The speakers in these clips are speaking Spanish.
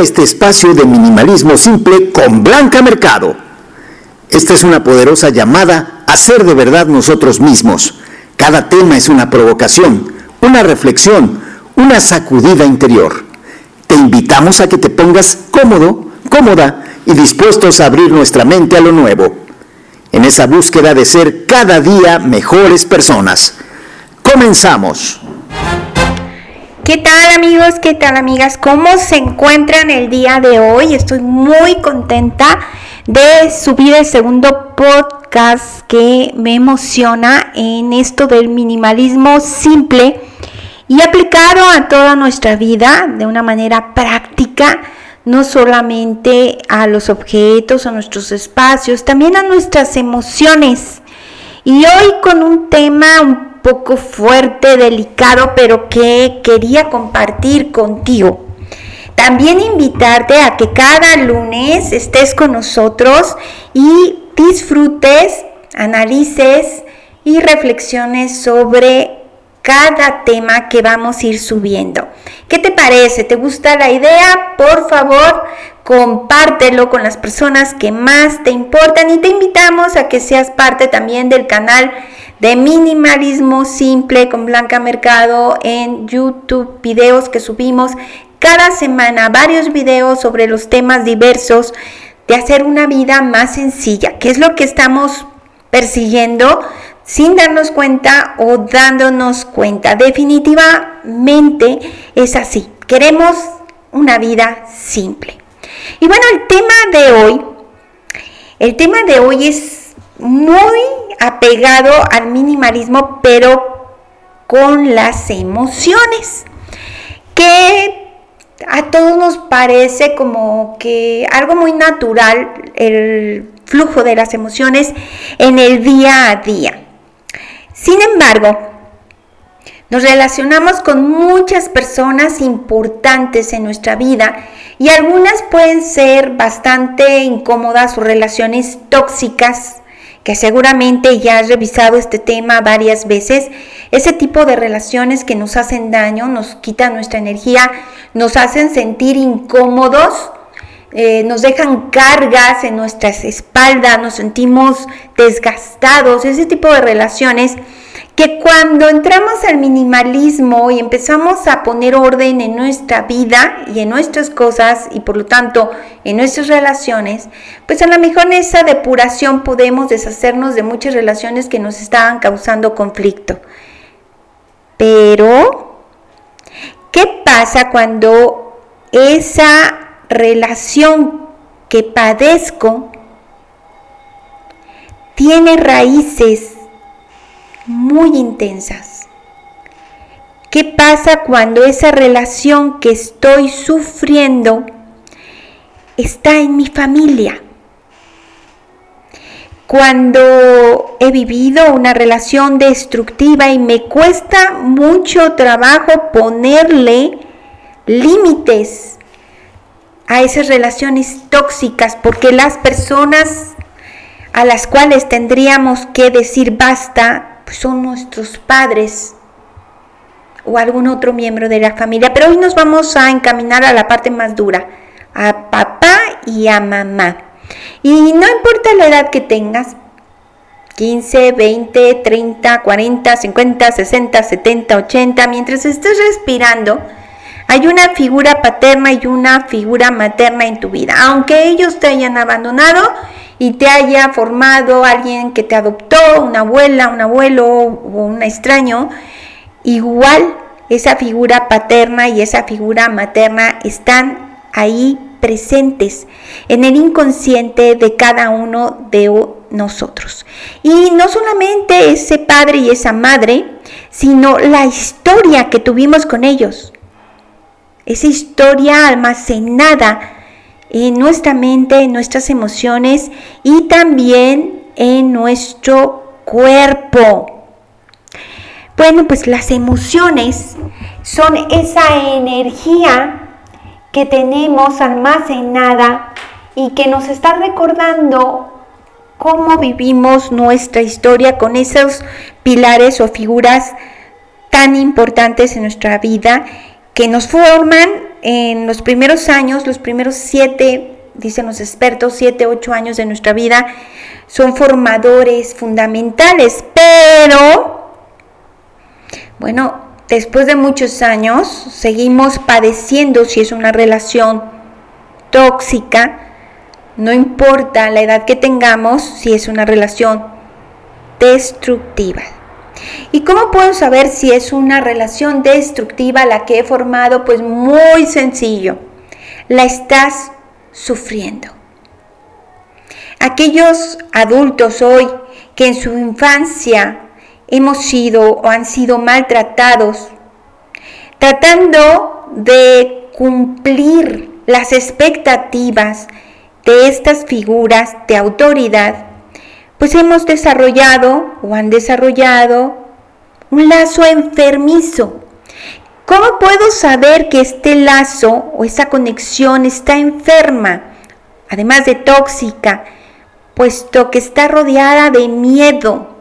Este espacio de minimalismo simple con Blanca Mercado. Esta es una poderosa llamada a ser de verdad nosotros mismos. Cada tema es una provocación, una reflexión, una sacudida interior. Te invitamos a que te pongas cómodo, cómoda y dispuestos a abrir nuestra mente a lo nuevo. En esa búsqueda de ser cada día mejores personas. Comenzamos. ¿Qué tal amigos? ¿Qué tal amigas? ¿Cómo se encuentran el día de hoy? Estoy muy contenta de subir el segundo podcast que me emociona en esto del minimalismo simple y aplicado a toda nuestra vida de una manera práctica, no solamente a los objetos, a nuestros espacios, también a nuestras emociones. Y hoy con un tema un poco fuerte, delicado, pero que quería compartir contigo. También invitarte a que cada lunes estés con nosotros y disfrutes, analices y reflexiones sobre cada tema que vamos a ir subiendo. ¿Qué te parece? ¿Te gusta la idea? Por favor, compártelo con las personas que más te importan y te invitamos a que seas parte también del canal de minimalismo simple con Blanca Mercado en YouTube, videos que subimos cada semana, varios videos sobre los temas diversos de hacer una vida más sencilla, que es lo que estamos persiguiendo sin darnos cuenta o dándonos cuenta. Definitivamente es así. Queremos una vida simple. Y bueno, el tema de hoy, el tema de hoy es muy apegado al minimalismo, pero con las emociones, que a todos nos parece como que algo muy natural el flujo de las emociones en el día a día. Sin embargo, nos relacionamos con muchas personas importantes en nuestra vida y algunas pueden ser bastante incómodas o relaciones tóxicas que seguramente ya has revisado este tema varias veces, ese tipo de relaciones que nos hacen daño, nos quitan nuestra energía, nos hacen sentir incómodos, eh, nos dejan cargas en nuestras espaldas, nos sentimos desgastados, ese tipo de relaciones que cuando entramos al minimalismo y empezamos a poner orden en nuestra vida y en nuestras cosas y por lo tanto en nuestras relaciones, pues a lo mejor en esa depuración podemos deshacernos de muchas relaciones que nos estaban causando conflicto. Pero, ¿qué pasa cuando esa relación que padezco tiene raíces muy intensas. ¿Qué pasa cuando esa relación que estoy sufriendo está en mi familia? Cuando he vivido una relación destructiva y me cuesta mucho trabajo ponerle límites a esas relaciones tóxicas, porque las personas a las cuales tendríamos que decir basta son nuestros padres o algún otro miembro de la familia. Pero hoy nos vamos a encaminar a la parte más dura, a papá y a mamá. Y no importa la edad que tengas, 15, 20, 30, 40, 50, 60, 70, 80, mientras estés respirando, hay una figura paterna y una figura materna en tu vida. Aunque ellos te hayan abandonado, y te haya formado alguien que te adoptó, una abuela, un abuelo o un extraño, igual esa figura paterna y esa figura materna están ahí presentes en el inconsciente de cada uno de nosotros. Y no solamente ese padre y esa madre, sino la historia que tuvimos con ellos. Esa historia almacenada en nuestra mente, en nuestras emociones y también en nuestro cuerpo. Bueno, pues las emociones son esa energía que tenemos almacenada y que nos está recordando cómo vivimos nuestra historia con esos pilares o figuras tan importantes en nuestra vida que nos forman en los primeros años, los primeros siete, dicen los expertos, siete, ocho años de nuestra vida, son formadores fundamentales, pero, bueno, después de muchos años seguimos padeciendo si es una relación tóxica, no importa la edad que tengamos, si es una relación destructiva. ¿Y cómo puedo saber si es una relación destructiva la que he formado? Pues muy sencillo. La estás sufriendo. Aquellos adultos hoy que en su infancia hemos sido o han sido maltratados, tratando de cumplir las expectativas de estas figuras de autoridad, pues hemos desarrollado o han desarrollado un lazo enfermizo. ¿Cómo puedo saber que este lazo o esa conexión está enferma, además de tóxica, puesto que está rodeada de miedo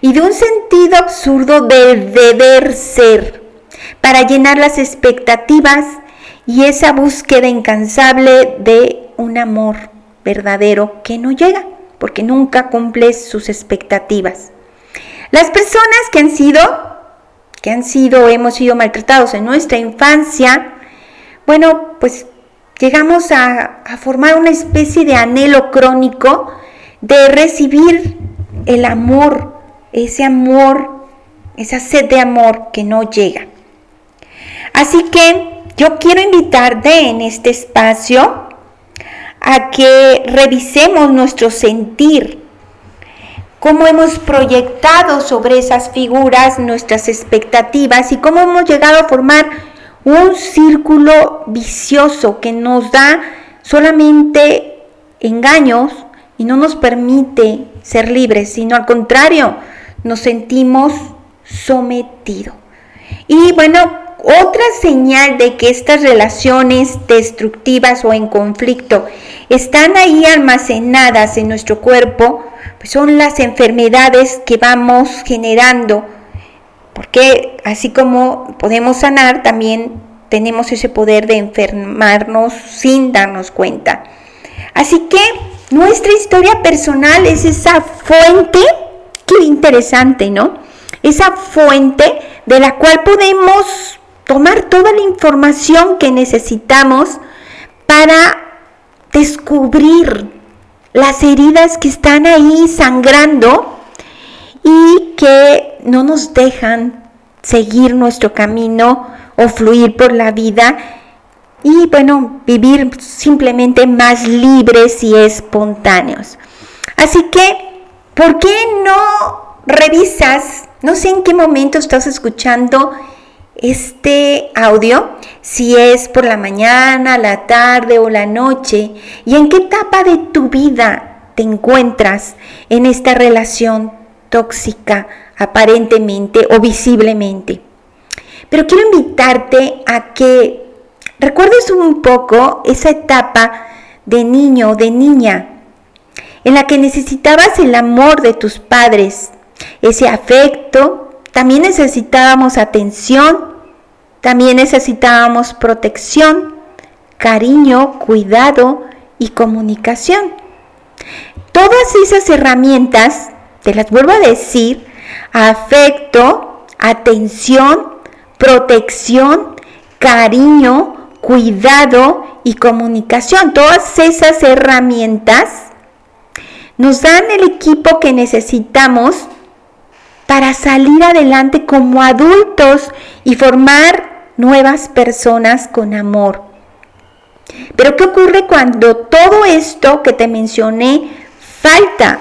y de un sentido absurdo de deber ser, para llenar las expectativas y esa búsqueda incansable de un amor verdadero que no llega? Porque nunca cumple sus expectativas. Las personas que han sido, que han sido, hemos sido maltratados en nuestra infancia, bueno, pues llegamos a, a formar una especie de anhelo crónico de recibir el amor, ese amor, esa sed de amor que no llega. Así que yo quiero invitarte en este espacio a que revisemos nuestro sentir, cómo hemos proyectado sobre esas figuras nuestras expectativas y cómo hemos llegado a formar un círculo vicioso que nos da solamente engaños y no nos permite ser libres, sino al contrario, nos sentimos sometidos. Y bueno, otra señal de que estas relaciones destructivas o en conflicto están ahí almacenadas en nuestro cuerpo, pues son las enfermedades que vamos generando, porque así como podemos sanar, también tenemos ese poder de enfermarnos sin darnos cuenta. Así que nuestra historia personal es esa fuente, qué interesante, ¿no? Esa fuente de la cual podemos tomar toda la información que necesitamos para descubrir las heridas que están ahí sangrando y que no nos dejan seguir nuestro camino o fluir por la vida y bueno, vivir simplemente más libres y espontáneos. Así que, ¿por qué no revisas? No sé en qué momento estás escuchando este audio, si es por la mañana, la tarde o la noche, y en qué etapa de tu vida te encuentras en esta relación tóxica aparentemente o visiblemente. Pero quiero invitarte a que recuerdes un poco esa etapa de niño o de niña en la que necesitabas el amor de tus padres, ese afecto, también necesitábamos atención, también necesitábamos protección, cariño, cuidado y comunicación. Todas esas herramientas, te las vuelvo a decir, afecto, atención, protección, cariño, cuidado y comunicación. Todas esas herramientas nos dan el equipo que necesitamos para salir adelante como adultos y formar nuevas personas con amor. Pero ¿qué ocurre cuando todo esto que te mencioné falta?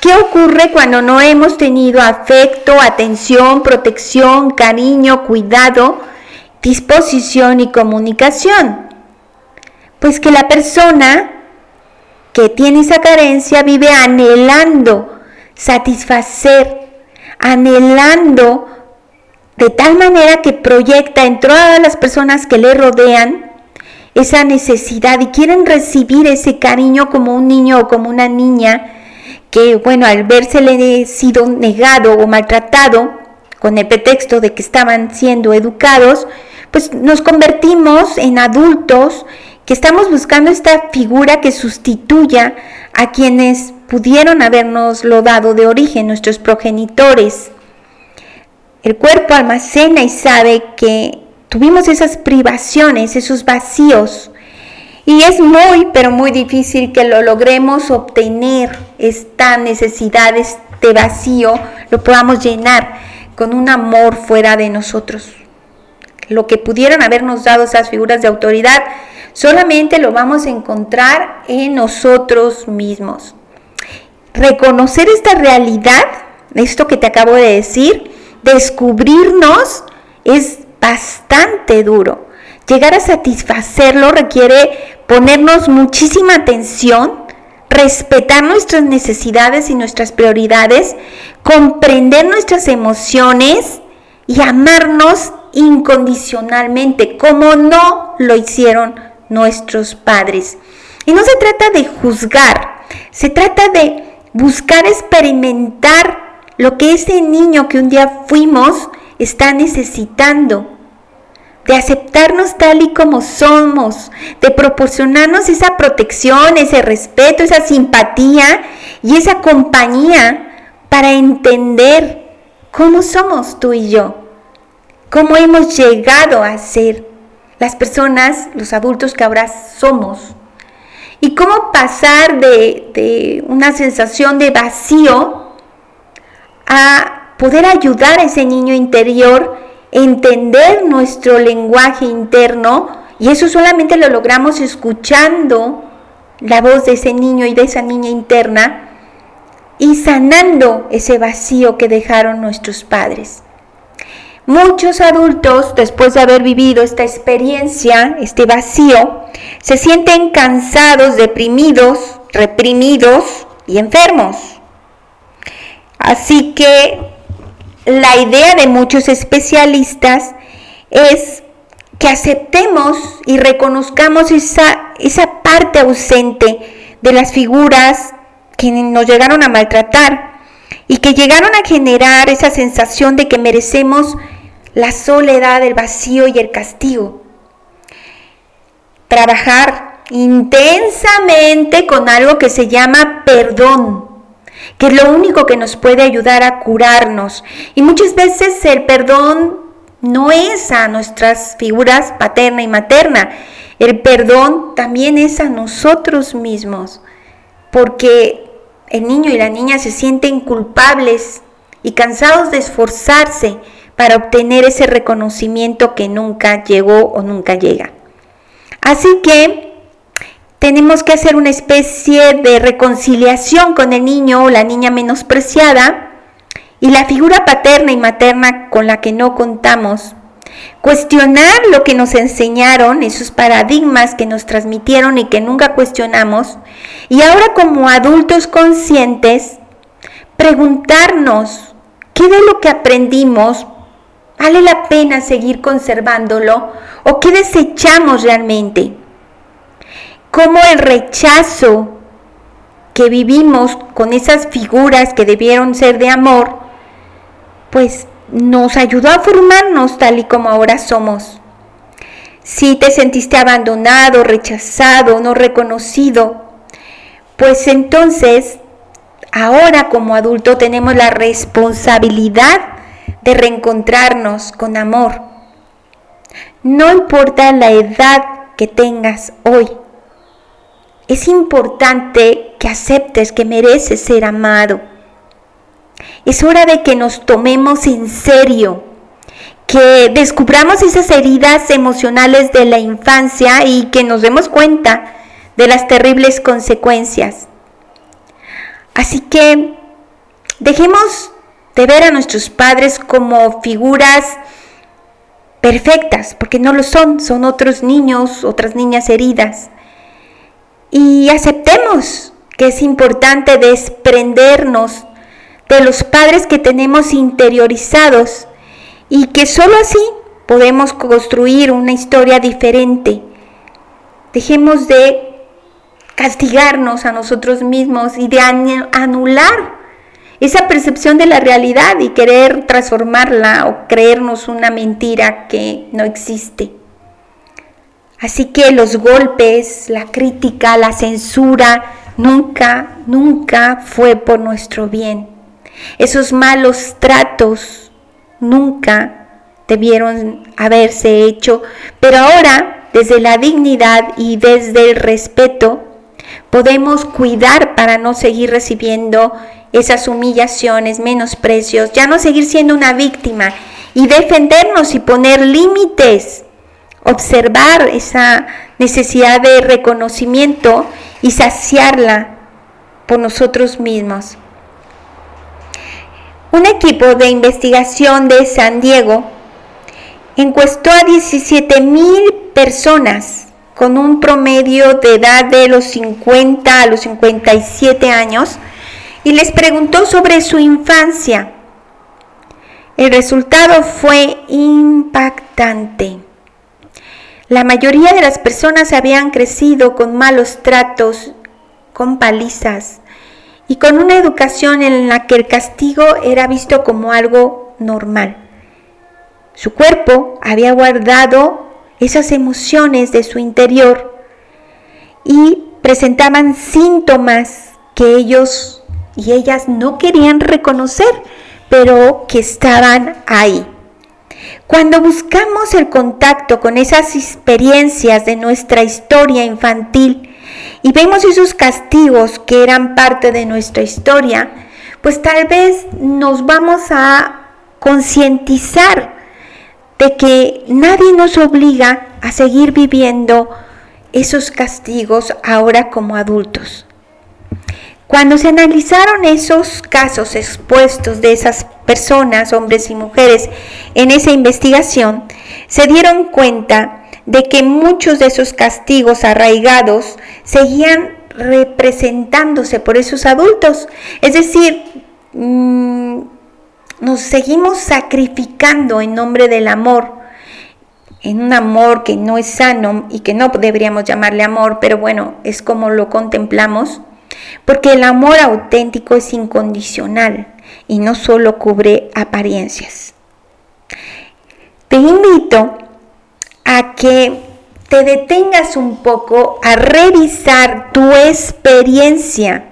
¿Qué ocurre cuando no hemos tenido afecto, atención, protección, cariño, cuidado, disposición y comunicación? Pues que la persona que tiene esa carencia vive anhelando satisfacer, anhelando de tal manera que proyecta en todas las personas que le rodean esa necesidad y quieren recibir ese cariño como un niño o como una niña que, bueno, al le sido negado o maltratado con el pretexto de que estaban siendo educados, pues nos convertimos en adultos que estamos buscando esta figura que sustituya a quienes pudieron habernos lo dado de origen, nuestros progenitores. El cuerpo almacena y sabe que tuvimos esas privaciones, esos vacíos. Y es muy, pero muy difícil que lo logremos obtener, esta necesidad, este vacío, lo podamos llenar con un amor fuera de nosotros. Lo que pudieron habernos dado esas figuras de autoridad, solamente lo vamos a encontrar en nosotros mismos. Reconocer esta realidad, esto que te acabo de decir, descubrirnos es bastante duro. Llegar a satisfacerlo requiere ponernos muchísima atención, respetar nuestras necesidades y nuestras prioridades, comprender nuestras emociones y amarnos incondicionalmente, como no lo hicieron nuestros padres. Y no se trata de juzgar, se trata de buscar experimentar lo que ese niño que un día fuimos está necesitando, de aceptarnos tal y como somos, de proporcionarnos esa protección, ese respeto, esa simpatía y esa compañía para entender cómo somos tú y yo, cómo hemos llegado a ser las personas, los adultos que ahora somos. Y cómo pasar de, de una sensación de vacío a poder ayudar a ese niño interior, entender nuestro lenguaje interno, y eso solamente lo logramos escuchando la voz de ese niño y de esa niña interna y sanando ese vacío que dejaron nuestros padres. Muchos adultos, después de haber vivido esta experiencia, este vacío, se sienten cansados, deprimidos, reprimidos y enfermos. Así que la idea de muchos especialistas es que aceptemos y reconozcamos esa, esa parte ausente de las figuras que nos llegaron a maltratar y que llegaron a generar esa sensación de que merecemos la soledad, el vacío y el castigo. Trabajar intensamente con algo que se llama perdón que es lo único que nos puede ayudar a curarnos. Y muchas veces el perdón no es a nuestras figuras paterna y materna, el perdón también es a nosotros mismos, porque el niño y la niña se sienten culpables y cansados de esforzarse para obtener ese reconocimiento que nunca llegó o nunca llega. Así que tenemos que hacer una especie de reconciliación con el niño o la niña menospreciada y la figura paterna y materna con la que no contamos. Cuestionar lo que nos enseñaron, esos paradigmas que nos transmitieron y que nunca cuestionamos. Y ahora como adultos conscientes, preguntarnos, ¿qué de lo que aprendimos vale la pena seguir conservándolo o qué desechamos realmente? Cómo el rechazo que vivimos con esas figuras que debieron ser de amor, pues nos ayudó a formarnos tal y como ahora somos. Si te sentiste abandonado, rechazado, no reconocido, pues entonces ahora como adulto tenemos la responsabilidad de reencontrarnos con amor. No importa la edad que tengas hoy, es importante que aceptes que mereces ser amado. Es hora de que nos tomemos en serio, que descubramos esas heridas emocionales de la infancia y que nos demos cuenta de las terribles consecuencias. Así que dejemos de ver a nuestros padres como figuras perfectas, porque no lo son, son otros niños, otras niñas heridas y aceptemos que es importante desprendernos de los padres que tenemos interiorizados y que sólo así podemos construir una historia diferente. Dejemos de castigarnos a nosotros mismos y de anular esa percepción de la realidad y querer transformarla o creernos una mentira que no existe. Así que los golpes, la crítica, la censura, nunca, nunca fue por nuestro bien. Esos malos tratos nunca debieron haberse hecho, pero ahora, desde la dignidad y desde el respeto, podemos cuidar para no seguir recibiendo esas humillaciones, menosprecios, ya no seguir siendo una víctima y defendernos y poner límites, observar esa necesidad de reconocimiento y saciarla por nosotros mismos. Un equipo de investigación de San Diego encuestó a 17 mil personas con un promedio de edad de los 50 a los 57 años y les preguntó sobre su infancia. El resultado fue impactante. La mayoría de las personas habían crecido con malos tratos, con palizas y con una educación en la que el castigo era visto como algo normal. Su cuerpo había guardado esas emociones de su interior y presentaban síntomas que ellos y ellas no querían reconocer, pero que estaban ahí. Cuando buscamos el contacto con esas experiencias de nuestra historia infantil y vemos esos castigos que eran parte de nuestra historia, pues tal vez nos vamos a concientizar de que nadie nos obliga a seguir viviendo esos castigos ahora como adultos. Cuando se analizaron esos casos expuestos de esas personas, hombres y mujeres, en esa investigación, se dieron cuenta de que muchos de esos castigos arraigados seguían representándose por esos adultos. Es decir, mm, nos seguimos sacrificando en nombre del amor, en un amor que no es sano y que no deberíamos llamarle amor, pero bueno, es como lo contemplamos porque el amor auténtico es incondicional y no solo cubre apariencias. Te invito a que te detengas un poco a revisar tu experiencia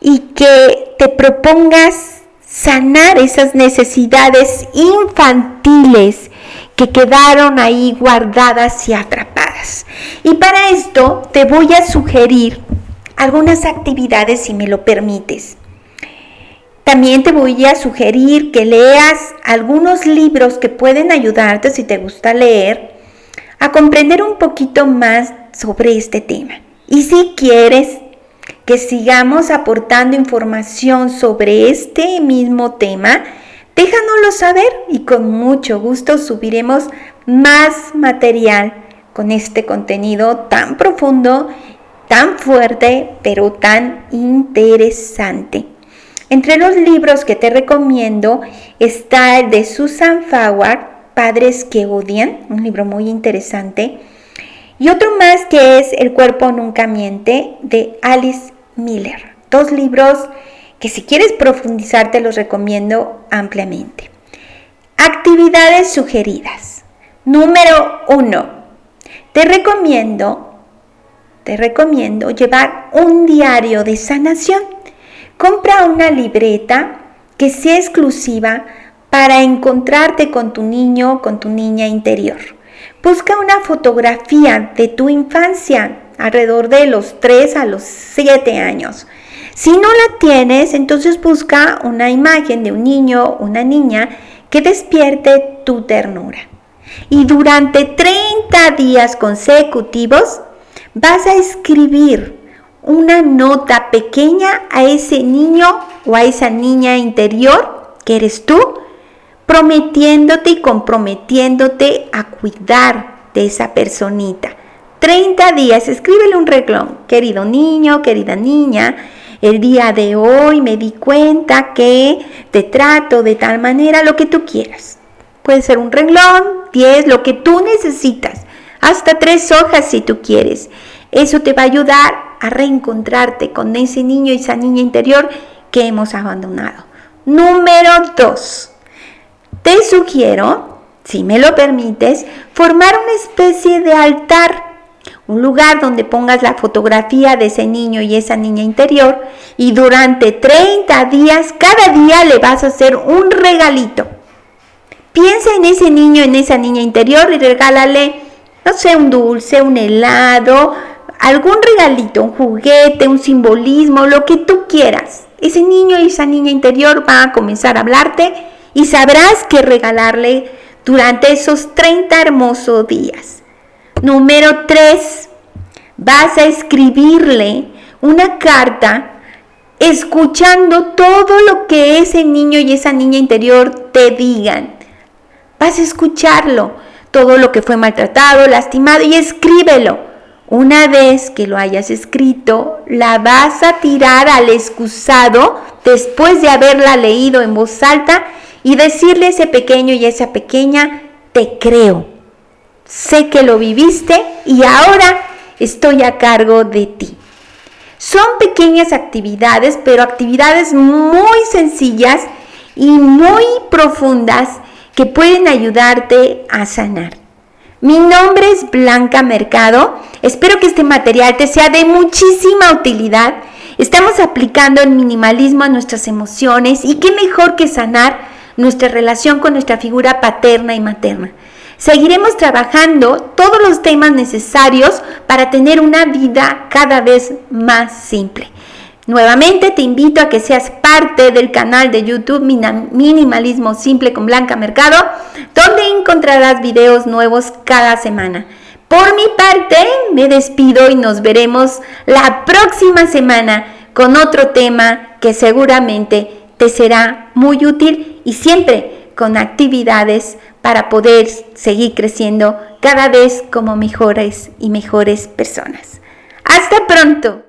y que te propongas sanar esas necesidades infantiles que quedaron ahí guardadas y atrapadas. Y para esto te voy a sugerir algunas actividades si me lo permites. También te voy a sugerir que leas algunos libros que pueden ayudarte, si te gusta leer, a comprender un poquito más sobre este tema. Y si quieres que sigamos aportando información sobre este mismo tema, déjanoslo saber y con mucho gusto subiremos más material con este contenido tan profundo tan fuerte, pero tan interesante. Entre los libros que te recomiendo está el de Susan Faward, Padres que odian, un libro muy interesante, y otro más que es El cuerpo nunca miente, de Alice Miller. Dos libros que si quieres profundizar te los recomiendo ampliamente. Actividades sugeridas. Número uno. Te recomiendo te recomiendo llevar un diario de sanación. Compra una libreta que sea exclusiva para encontrarte con tu niño con tu niña interior. Busca una fotografía de tu infancia alrededor de los 3 a los 7 años. Si no la tienes, entonces busca una imagen de un niño una niña que despierte tu ternura. Y durante 30 días consecutivos, vas a escribir una nota pequeña a ese niño o a esa niña interior que eres tú, prometiéndote y comprometiéndote a cuidar de esa personita. 30 días, escríbele un reglón, querido niño, querida niña, el día de hoy me di cuenta que te trato de tal manera, lo que tú quieras. Puede ser un reglón, 10, lo que tú necesitas hasta tres hojas si tú quieres. Eso te va a ayudar a reencontrarte con ese niño y esa niña interior que hemos abandonado. Número 2. Te sugiero, si me lo permites, formar una especie de altar, un lugar donde pongas la fotografía de ese niño y esa niña interior y durante 30 días, cada día le vas a hacer un regalito. Piensa en ese niño, en esa niña interior y regálale, no sé, un dulce, un helado, algún regalito, un juguete, un simbolismo, lo que tú quieras. Ese niño y esa niña interior va a comenzar a hablarte y sabrás qué regalarle durante esos 30 hermosos días. Número 3. Vas a escribirle una carta escuchando todo lo que ese niño y esa niña interior te digan. Vas a escucharlo, todo lo que fue maltratado, lastimado y escríbelo. Una vez que lo hayas escrito, la vas a tirar al excusado después de haberla leído en voz alta y decirle a ese pequeño y a esa pequeña, te creo. Sé que lo viviste y ahora estoy a cargo de ti. Son pequeñas actividades, pero actividades muy sencillas y muy profundas que pueden ayudarte a sanar. Mi nombre es Blanca Mercado. Espero que este material te sea de muchísima utilidad. Estamos aplicando el minimalismo a nuestras emociones y qué mejor que sanar nuestra relación con nuestra figura paterna y materna. Seguiremos trabajando todos los temas necesarios para tener una vida cada vez más simple. Nuevamente te invito a que seas parte del canal de YouTube Minimalismo Simple con Blanca Mercado, donde encontrarás videos nuevos cada semana. Por mi parte, me despido y nos veremos la próxima semana con otro tema que seguramente te será muy útil y siempre con actividades para poder seguir creciendo cada vez como mejores y mejores personas. Hasta pronto.